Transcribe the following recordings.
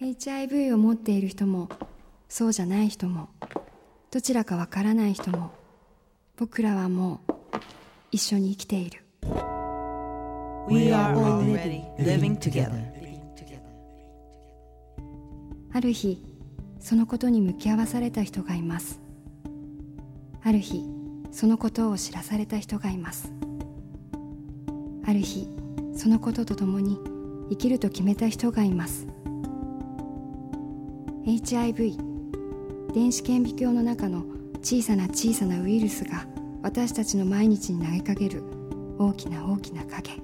HIV を持っている人もそうじゃない人もどちらかわからない人も僕らはもう一緒に生きている。We are already living together. ある日そのことに向き合わされた人がいます。ある日そのことを知らされた人がいます。ある日そのこととともに生きると決めた人がいます HIV 電子顕微鏡の中の小さな小さなウイルスが私たちの毎日に投げかける。大きな大きな影。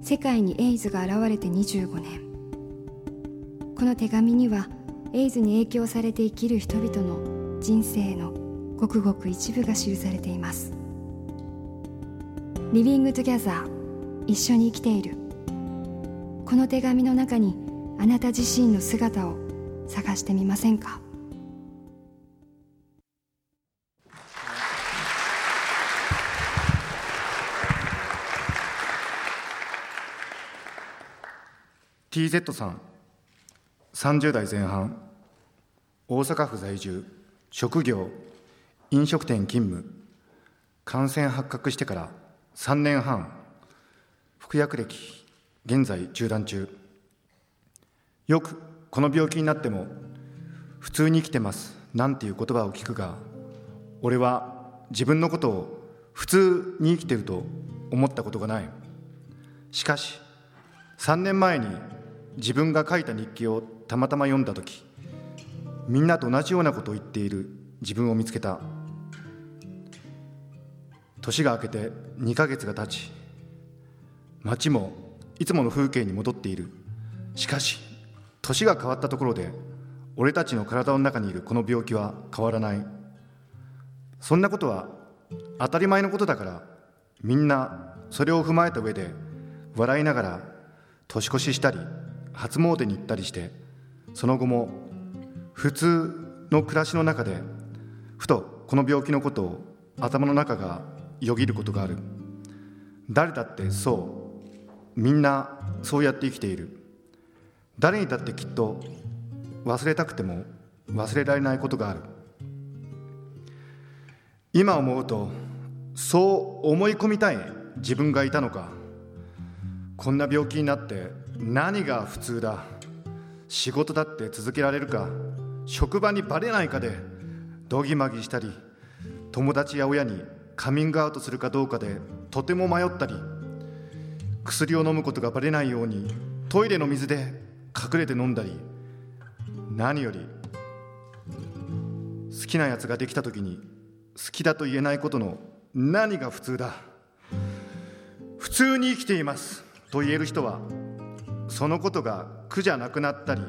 世界にエイズが現れて25年。この手紙にはエイズに影響されて生きる人々の人生のごくごく一部が記されています。 Living Together。一緒に生きている。この手紙の中にあなた自身の姿を探してみませんか？TZ さん30代前半大阪府在住職業飲食店勤務感染発覚してから3年半服薬歴現在中断中。よくこの病気になっても普通に生きてますなんていう言葉を聞くが俺は自分のことを普通に生きてると思ったことがない。しかし3年前に自分が書いた日記をたまたま読んだ時みんなと同じようなことを言っている自分を見つけた。年が明けて2ヶ月が経ち街もいつもの風景に戻っている。しかし年が変わったところで俺たちの体の中にいるこの病気は変わらない。そんなことは当たり前のことだからみんなそれを踏まえた上で笑いながら年越ししたり初詣に行ったりしてその後も普通の暮らしの中でふとこの病気のことを頭の中がよぎることがある。誰だってそうみんなそうやって生きている。誰にだってきっと忘れたくても忘れられないことがある。今思うとそう思い込みたい自分がいたのか。こんな病気になって何が普通だ。仕事だって続けられるか。職場にバレないかでどぎまぎしたり友達や親にカミングアウトするかどうかでとても迷ったり薬を飲むことがバレないようにトイレの水で隠れて飲んだり何より好きなやつができた時に好きだと言えないことの何が普通だ。普通に生きています。と言える人はそのことが苦じゃなくなったり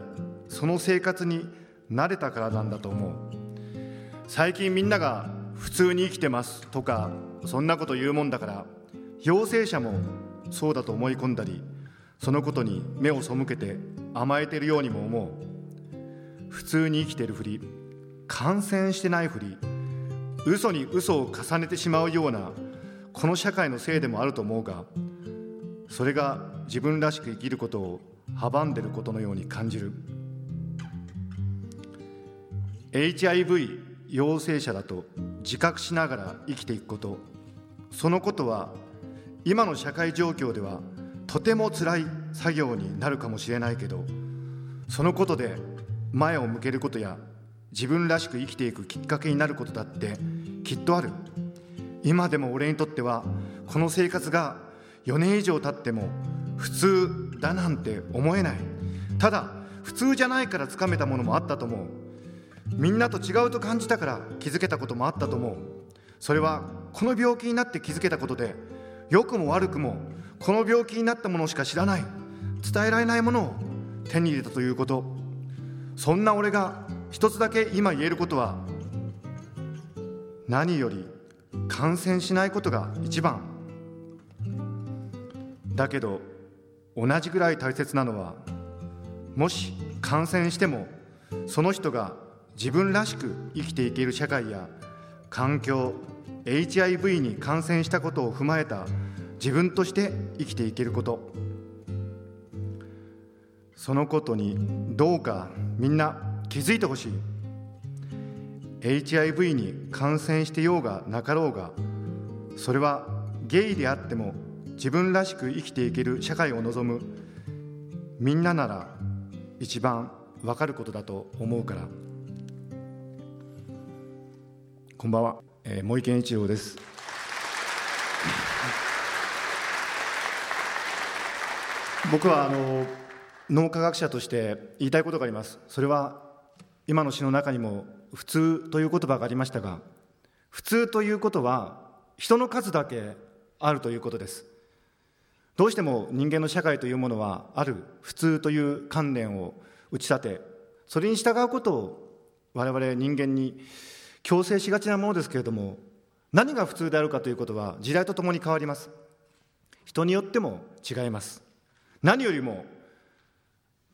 その生活に慣れたからなんだと思う。最近みんなが普通に生きてます。とかそんなこと言うもんだから陽性者もそうだと思い込んだりそのことに目を背けて甘えてるようにも思う。普通に生きてるふり感染してないふり嘘に嘘を重ねてしまうようなこの社会のせいでもあると思うがそれが自分らしく生きることを阻んでることのように感じる。HIV 陽性者だと自覚しながら生きていくこと。そのことは今の社会状況ではとても辛い作業になるかもしれないけどそのことで前を向けることや自分らしく生きていくきっかけになることだってきっとある。今でも俺にとってはこの生活が4年以上経っても普通だなんて思えない。ただ普通じゃないからつかめたものもあったと思う。みんなと違うと感じたから気づけたこともあったと思う。それはこの病気になって気づけたことで良くも悪くもこの病気になったものしか知らない。伝えられないものを手に入れたということ。そんな俺が一つだけ今言えることは何より感染しないことが一番。だけど同じぐらい大切なのはもし感染してもその人が自分らしく生きていける社会や環境 HIV に感染したことを踏まえた自分として生きていけること。そのことにどうかみんな気づいてほしい。HIV に感染してようがなかろうがそれはゲイであっても自分らしく生きていける社会を望む。みんななら一番わかることだと思うから。こんばんは、えー、森健一郎です。僕はあの脳科学者として言いたいことがあります。それは今の詩の中にも普通という言葉がありましたが普通ということは人の数だけあるということです。どうしても人間の社会というものはある普通という観念を打ち立てそれに従うことを我々人間に強制しがちなものですけれども何が普通であるかということは時代とともに変わります。人によっても違います。何よりも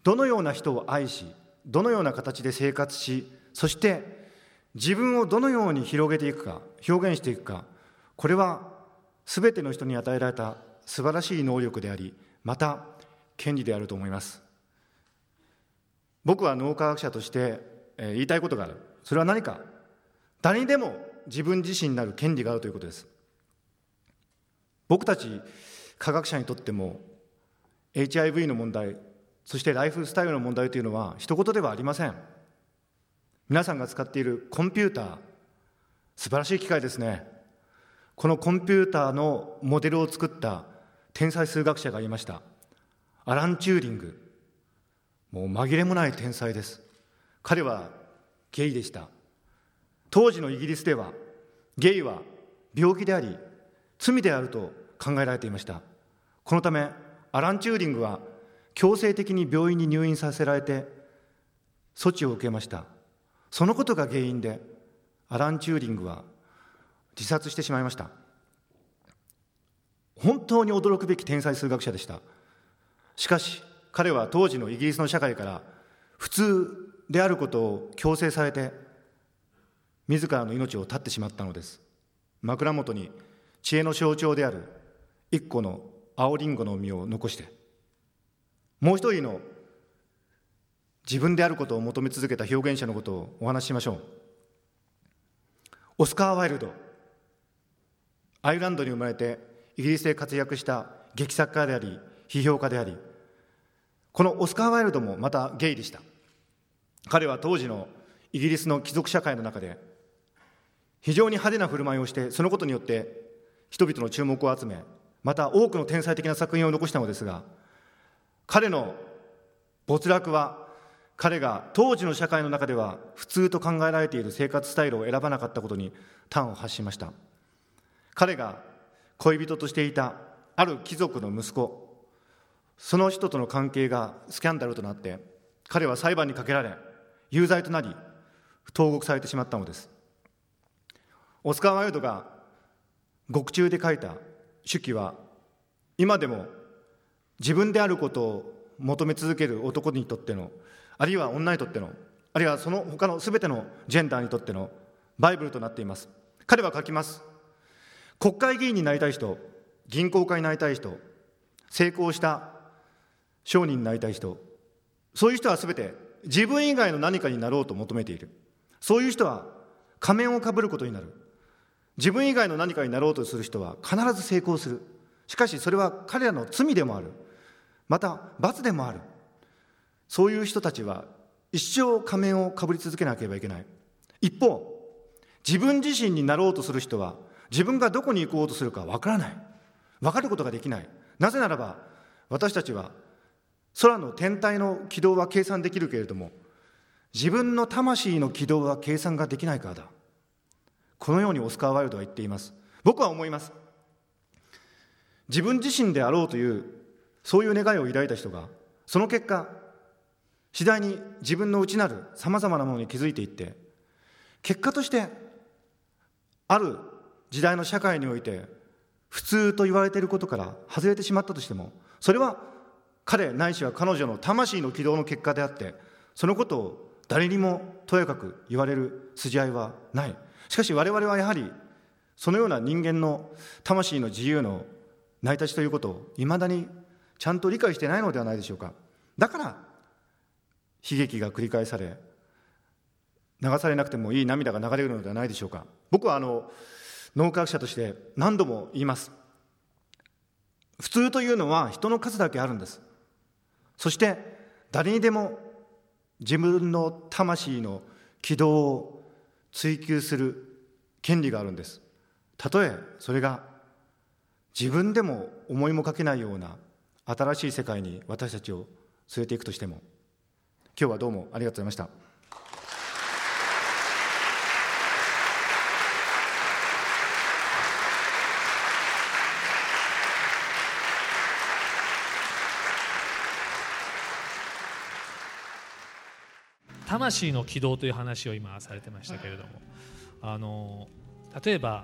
どのような人を愛しどのような形で生活しそして自分をどのように広げていくか表現していくかこれは全ての人に与えられた素晴らしい能力でありまた権利であると思います。僕は脳科学者として言いたいことがある。それは何か。誰にでも自分自身になる権利があるということです。僕たち科学者にとっても HIV の問題そしてライフスタイルの問題というのは一言ではありません。皆さんが使っているコンピューター素晴らしい機械ですね。このコンピューターのモデルを作った天才数学者がいました。アラン・チューリング。もう紛れもない天才です。彼はゲイでした。当時のイギリスではゲイは病気であり罪であると考えられていました。このためアラン・チューリングは強制的に病院に入院させられて措置を受けました。そのことが原因でアラン・チューリングは自殺してしまいました。本当に驚くべき天才数学者でした。しかし彼は当時のイギリスの社会から普通であることを強制されて自らの命を絶ってしまったのです。枕元に知恵の象徴である一個の青りんごの実を残してもう一人の自分であることを求め続けた表現者のことをお話ししましょう。オスカー・ワイルドアイルランドに生まれてイギリスで活躍した劇作家であり批評家でありこのオスカー・ワイルドもまたゲイでした。彼は当時のイギリスの貴族社会の中で非常に派手な振る舞いをしてそのことによって人々の注目を集めまた多くの天才的な作品を残したのですが彼の没落は彼が当時の社会の中では普通と考えられている生活スタイルを選ばなかったことに端を発しました。彼が恋人としていたある貴族の息子その人との関係がスキャンダルとなって彼は裁判にかけられ有罪となり投獄されてしまったのです。オスカー・ワイルドが獄中で書いた手記は今でも自分であることを求め続ける男にとってのあるいは女にとってのあるいはその他の全てのジェンダーにとってのバイブルとなっています。彼は書きます。国会議員になりたい人銀行家になりたい人成功した商人になりたい人そういう人は全て自分以外の何かになろうと求めている。そういう人は仮面をかぶることになる。自分以外の何かになろうとする人は必ず成功する。しかしそれは彼らの罪でもある。また罰でもある。そういう人たちは一生仮面をかぶり続けなければいけない。一方自分自身になろうとする人は自分がどこに行こうとするかわからない。分かることができない。なぜならば私たちは空の天体の軌道は計算できるけれども自分の魂の軌道は計算ができないからだ。このようにオスカー・ワイルドは言っています。僕は思います。自分自身であろうというそういう願いを抱いた人がその結果次第に自分の内なるさまざまなものに気づいていって結果としてある時代の社会において普通と言われていることから外れてしまったとしてもそれは彼ないしは彼女の魂の軌道の結果であってそのことを誰にもとやかく言われる筋合いはない。しかし我々はやはりそのような人間の魂の自由の成り立ちということをいまだにちゃんと理解してないのではないでしょうか。だから悲劇が繰り返され流されなくてもいい涙が流れるのではないでしょうか。僕はあの脳科学者として何度も言います。普通というのは人の数だけあるんです。そして誰にでも自分の魂の軌道を追求する権利があるんです。たとえそれが自分でも思いもかけないような新しい世界に私たちを連れていくとしても今日はどうもありがとうございました。魂の軌道という話を今されてましたけれども。あの例えば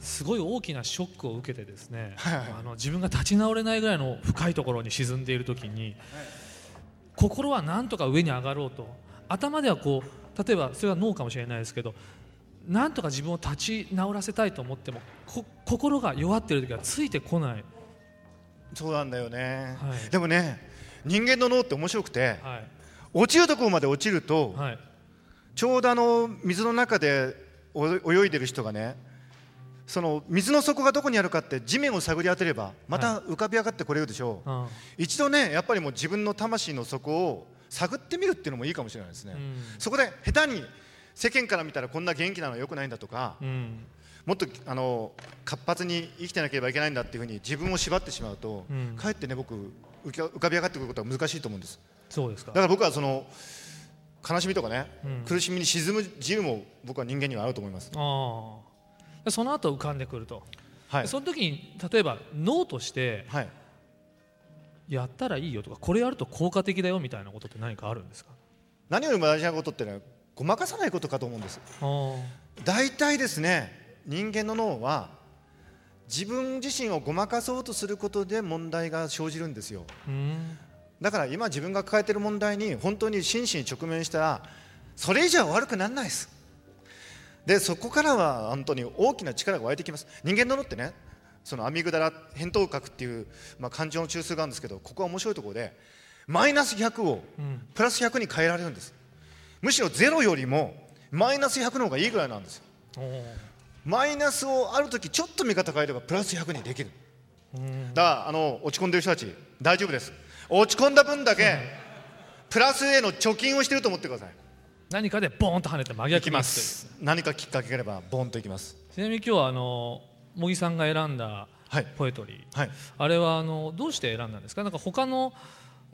すごい大きなショックを受けてですね、あの自分が立ち直れないぐらいの深いところに沈んでいる時に心はなんとか上に上がろうと。頭ではこう例えばそれは脳かもしれないですけどなんとか自分を立ち直らせたいと思っても心が弱っている時はついてこない。そうなんだよね、はい、でもね人間の脳って面白くて、はい、落ちるところまで落ちると、はい、ちょうどあの水の中で泳いでる人がねその水の底がどこにあるかって地面を探り当てればまた浮かび上がってこれるでしょう、はい、一度ねやっぱりもう自分の魂の底を探ってみるっていうのもいいかもしれないですね、うん、そこで下手に世間から見たらこんな元気なのはよくないんだとか、うん、もっとあの活発に生きてなければいけないんだっていうふうに自分を縛ってしまうと、うん、かえってね僕浮かび上がってくることは難しいと思うんですそうですか。だから僕はその悲しみとかね、苦しみに沈む自由も僕は人間にはあると思います。ああ。その後浮かんでくると、はい、その時に例えば脳として、はい、やったらいいよとかこれやると効果的だよみたいなことって何かあるんですか？何よりも大事なことってのはごまかさないことかと思うんです。大体ですね人間の脳は自分自身をごまかそうとすることで問題が生じるんですよだから今自分が抱えている問題に本当に真摯に直面したらそれ以上悪くならないです。でそこからは本当に大きな力が湧いてきます。人間の脳ってねそのアミグダラ扁桃核っていう、まあ、感情の中枢があるんですけどここは面白いところでマイナス100をプラス100に変えられるんです、むしろゼロよりもマイナス100の方がいいぐらいなんです。よマイナスをある時ちょっと見方変えればプラス100にできる。だからあの落ち込んでる人たち大丈夫です落ち込んだ分だけプラスへの貯金をしてると思ってください。何かでボーンと跳ねて真逆にます。何かきっかけがあればボーンといきます。ちなみに今日はあの茂木さんが選んだポエトリー、はい。はい、あれはあのどうして選んだんですか？なんか他の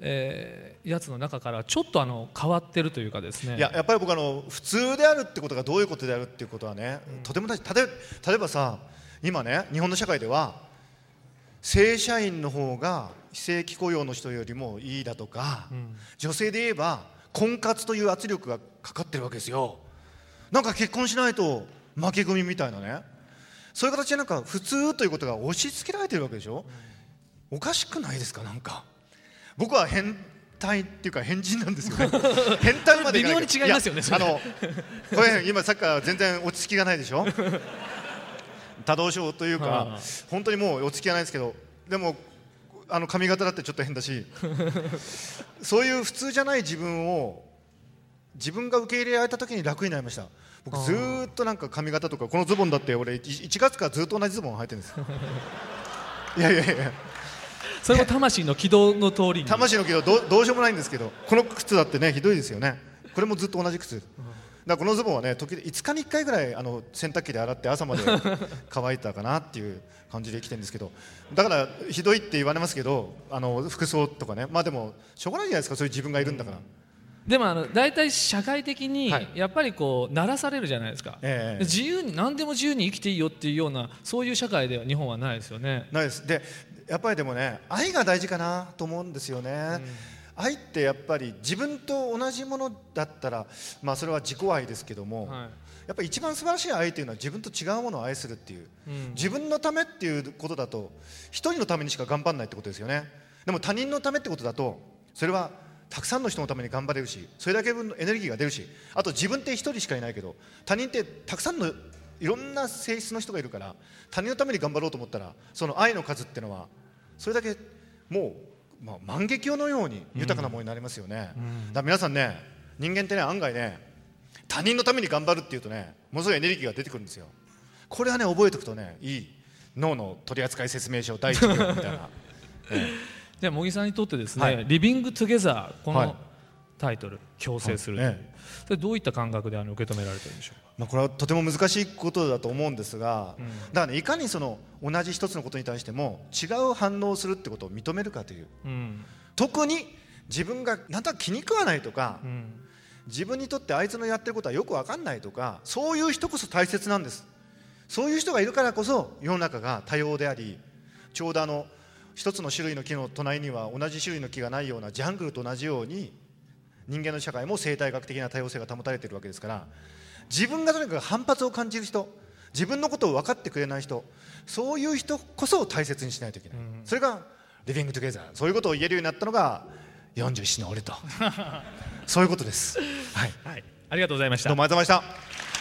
えー、やつの中からちょっとあの変わってるというかですね。いややっぱり僕あの普通であるってことがどういうことであるっていうことはね、うん、とても大事。例え例えばさ今ね日本の社会では正社員の方が非正規雇用の人よりもいいだとか、うん、女性で言えば婚活という圧力がかかってるわけですよ。なんか結婚しないと負け組みたいなね。そういう形でなんか普通ということが押し付けられてるわけでしょ。おかしくないですかなんか。僕は変態っていうか変人なんですよね。変態まで微妙に違いますよねあのこれ今さっきから全然落ち着きがないでしょ。多動症というか本当にもう落ち着きがないですけど。でもあの髪型だってちょっと変だし そういう普通じゃない自分を自分が受け入れられた時に楽になりました。僕ずっとなんか髪型とかこのズボンだって俺1月からずっと同じズボン履いてるんです。いやいやいや。それも魂の軌道の通りに。魂の軌道どどうしようもないんですけどこの靴だってねひどいですよね。これもずっと同じ靴、だこのズボンはね時5日に1回ぐらいあの洗濯機で洗って朝まで 乾いたかなっていう感じで生きてるんですけどだからひどいって言われますけどあの服装とかね。まあでもしょうがないじゃないですか。そういう自分がいるんだから。でもあの大体社会的にやっぱりこう鳴らされるじゃないですか、えー、自由に何でも自由に生きていいよっていうようなそういう社会では日本はないですよね。ないです。でやっぱりでもね愛が大事かなと思うんですよね、うん愛ってやっぱり自分と同じものだったら、まあ、それは自己愛ですけども、はい、やっぱり一番素晴らしい愛というのは自分と違うものを愛するっていう、うん、自分のためっていうことだと一人のためにしか頑張らないってことですよね。でも他人のためってことだとそれはたくさんの人のために頑張れるしそれだけ分のエネルギーが出るしあと自分って一人しかいないけど他人ってたくさんのいろんな性質の人がいるから他人のために頑張ろうと思ったらその愛の数っていうのはそれだけもうまあ、万華鏡のように豊かなものになりますよね、だ皆さんね人間ってね案外ね他人のために頑張るっていうとねものすごいエネルギーが出てくるんですよ。これはね覚えておくとねいい。脳の取扱説明書第一項みたいな、えで茂木さんにとってですね、はい。リビングトゥゲザーこはい。のタイトル、共生するという、はい。えそれどういった感覚であの受け止められてるんでしょうか？まあ、これはとても難しいことだと思うんですが、だからねいかにその同じ一つのことに対しても違う反応をするってことを認めるかという。うん。特に自分がなんだか気に食わないとか、うん。自分にとってあいつのやってることはよく分かんないとかそういう人こそ大切なんです。そういう人がいるからこそ世の中が多様でありちょうどあの一つの種類の木の隣には同じ種類の木がないようなジャングルと同じように人間の社会も生態学的な多様性が保たれているわけですから自分がとにかく反発を感じる人自分のことを分かってくれない人そういう人こそ大切にしないといけない、それがリビングトゥゲザーそういうことを言えるようになったのが47の俺と そういうことです。はい。はい、ありがとうございましたどうもありがとうございました。